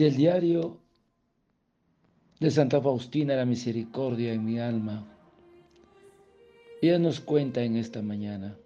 del diario de Santa Faustina la Misericordia en mi alma. Ella nos cuenta en esta mañana,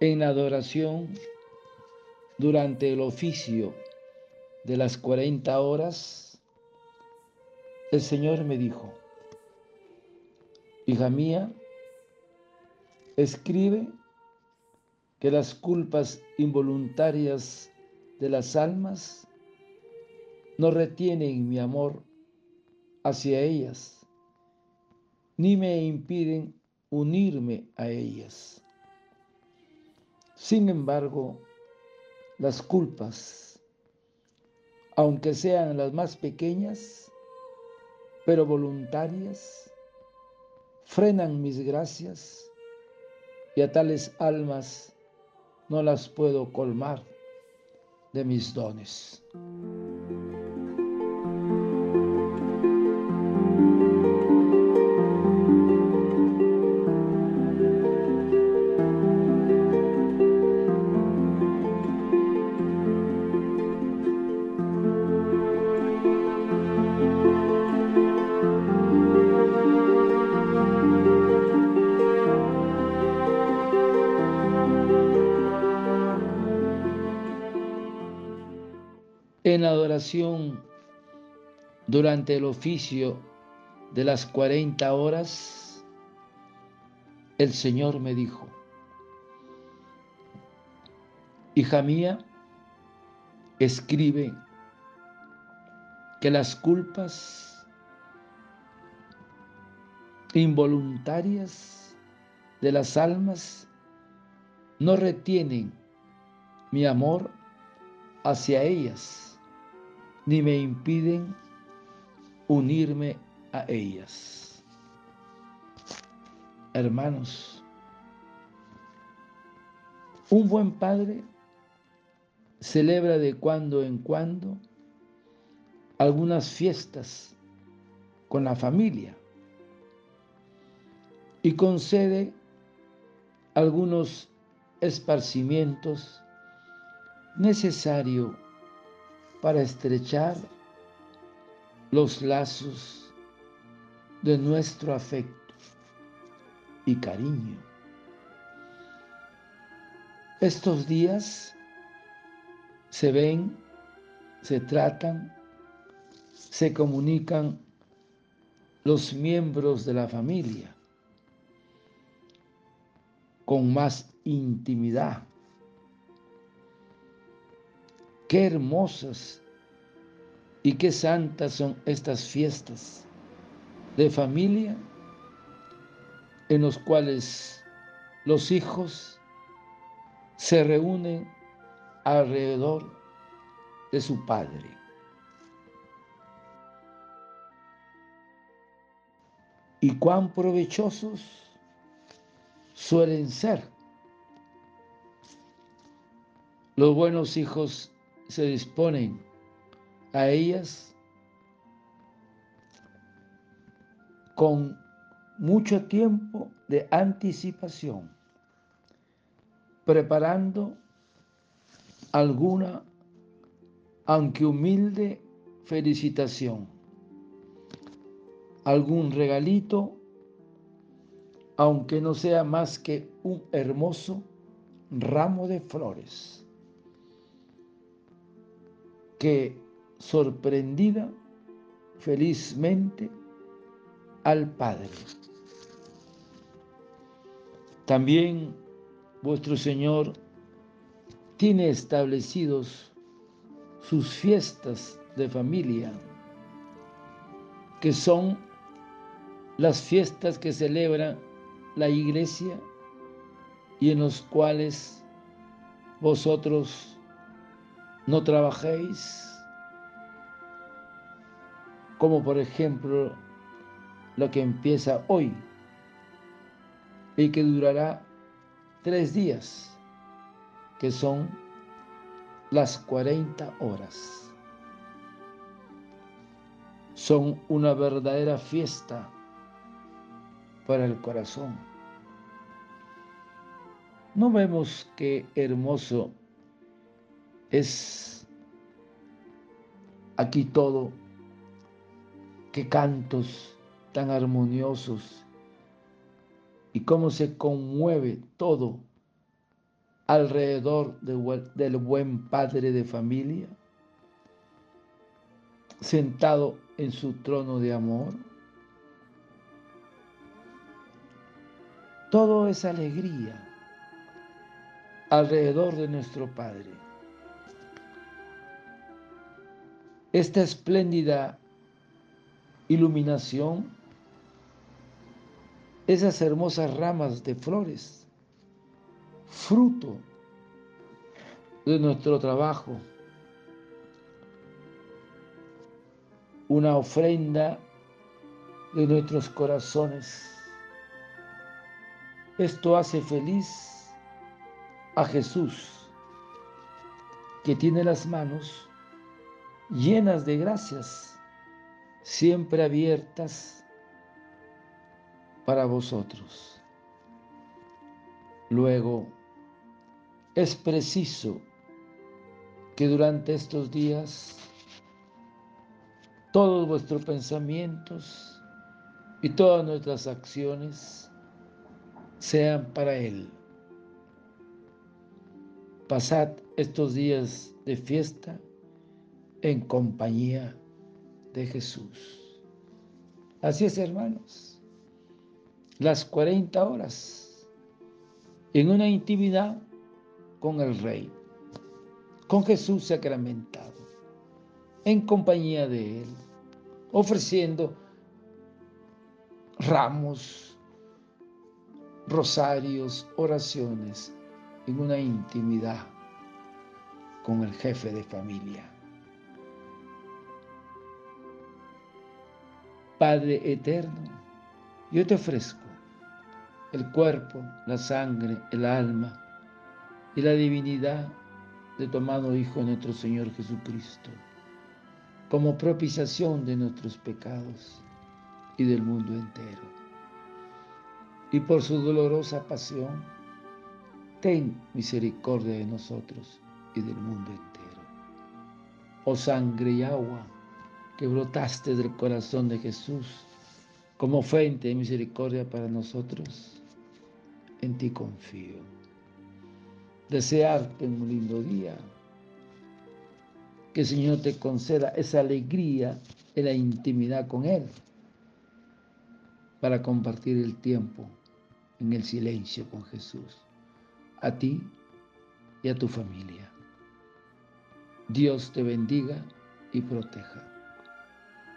en la adoración, durante el oficio de las 40 horas, el Señor me dijo, hija mía, escribe que las culpas involuntarias de las almas no retienen mi amor hacia ellas, ni me impiden unirme a ellas. Sin embargo, las culpas, aunque sean las más pequeñas, pero voluntarias, frenan mis gracias y a tales almas no las puedo colmar de mis dones. En adoración durante el oficio de las 40 horas, el Señor me dijo, hija mía, escribe que las culpas involuntarias de las almas no retienen mi amor hacia ellas ni me impiden unirme a ellas. Hermanos, un buen padre celebra de cuando en cuando algunas fiestas con la familia y concede algunos esparcimientos necesarios para estrechar los lazos de nuestro afecto y cariño. Estos días se ven, se tratan, se comunican los miembros de la familia con más intimidad Qué hermosas y qué santas son estas fiestas de familia en los cuales los hijos se reúnen alrededor de su padre. Y cuán provechosos suelen ser los buenos hijos se disponen a ellas con mucho tiempo de anticipación, preparando alguna, aunque humilde, felicitación, algún regalito, aunque no sea más que un hermoso ramo de flores que sorprendida felizmente al Padre. También vuestro Señor tiene establecidos sus fiestas de familia, que son las fiestas que celebra la iglesia y en los cuales vosotros no trabajéis, como por ejemplo lo que empieza hoy y que durará tres días, que son las 40 horas. Son una verdadera fiesta para el corazón. No vemos qué hermoso es aquí todo, qué cantos tan armoniosos y cómo se conmueve todo alrededor del buen padre de familia, sentado en su trono de amor. Todo es alegría alrededor de nuestro Padre. Esta espléndida iluminación, esas hermosas ramas de flores, fruto de nuestro trabajo, una ofrenda de nuestros corazones. Esto hace feliz a Jesús, que tiene las manos llenas de gracias, siempre abiertas para vosotros. Luego, es preciso que durante estos días todos vuestros pensamientos y todas nuestras acciones sean para Él. Pasad estos días de fiesta en compañía de Jesús. Así es, hermanos. Las 40 horas en una intimidad con el Rey, con Jesús sacramentado, en compañía de Él, ofreciendo ramos, rosarios, oraciones en una intimidad con el jefe de familia. Padre eterno, yo te ofrezco el cuerpo, la sangre, el alma y la divinidad de tu amado Hijo nuestro Señor Jesucristo, como propiciación de nuestros pecados y del mundo entero. Y por su dolorosa pasión, ten misericordia de nosotros y del mundo entero. Oh sangre y agua, que brotaste del corazón de Jesús como fuente de misericordia para nosotros, en ti confío. Desearte un lindo día. Que el Señor te conceda esa alegría en la intimidad con Él para compartir el tiempo en el silencio con Jesús. A ti y a tu familia. Dios te bendiga y proteja.